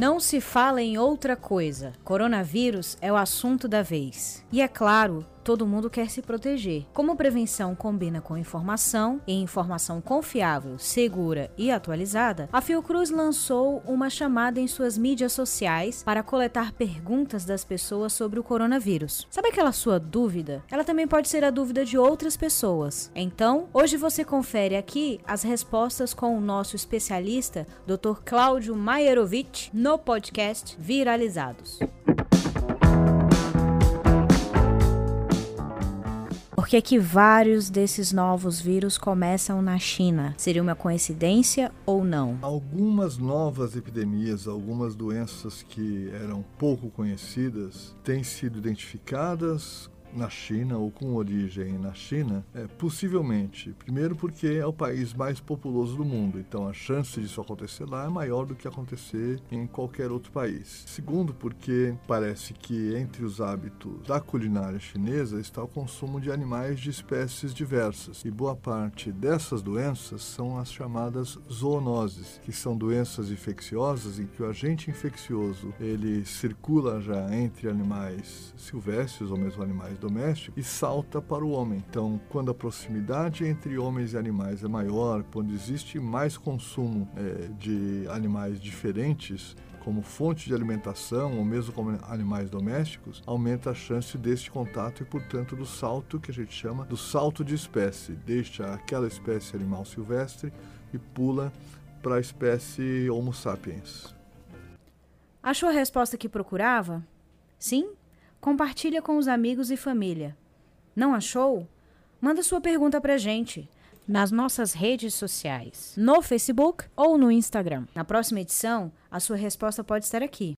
Não se fala em outra coisa. Coronavírus é o assunto da vez. E é claro, todo mundo quer se proteger. Como prevenção combina com informação e informação confiável, segura e atualizada, a Fiocruz lançou uma chamada em suas mídias sociais para coletar perguntas das pessoas sobre o coronavírus. Sabe aquela sua dúvida? Ela também pode ser a dúvida de outras pessoas. Então, hoje você confere aqui as respostas com o nosso especialista, Dr. Cláudio Maierovitch, no podcast Viralizados. Por que, que vários desses novos vírus começam na China? Seria uma coincidência ou não? Algumas novas epidemias, algumas doenças que eram pouco conhecidas, têm sido identificadas na China ou com origem na China, é, possivelmente. Primeiro, porque é o país mais populoso do mundo, então a chance disso acontecer lá é maior do que acontecer em qualquer outro país. Segundo, porque parece que entre os hábitos da culinária chinesa está o consumo de animais de espécies diversas, e boa parte dessas doenças são as chamadas zoonoses, que são doenças infecciosas em que o agente infeccioso ele circula já entre animais silvestres ou mesmo animais doméstico e salta para o homem. Então, quando a proximidade entre homens e animais é maior, quando existe mais consumo é, de animais diferentes, como fonte de alimentação ou mesmo como animais domésticos, aumenta a chance deste contato e, portanto, do salto que a gente chama do salto de espécie. Deixa aquela espécie animal silvestre e pula para a espécie Homo sapiens. Achou a resposta que procurava? Sim? Compartilha com os amigos e família. Não achou? Manda sua pergunta pra gente nas nossas redes sociais, no Facebook ou no Instagram. Na próxima edição, a sua resposta pode estar aqui.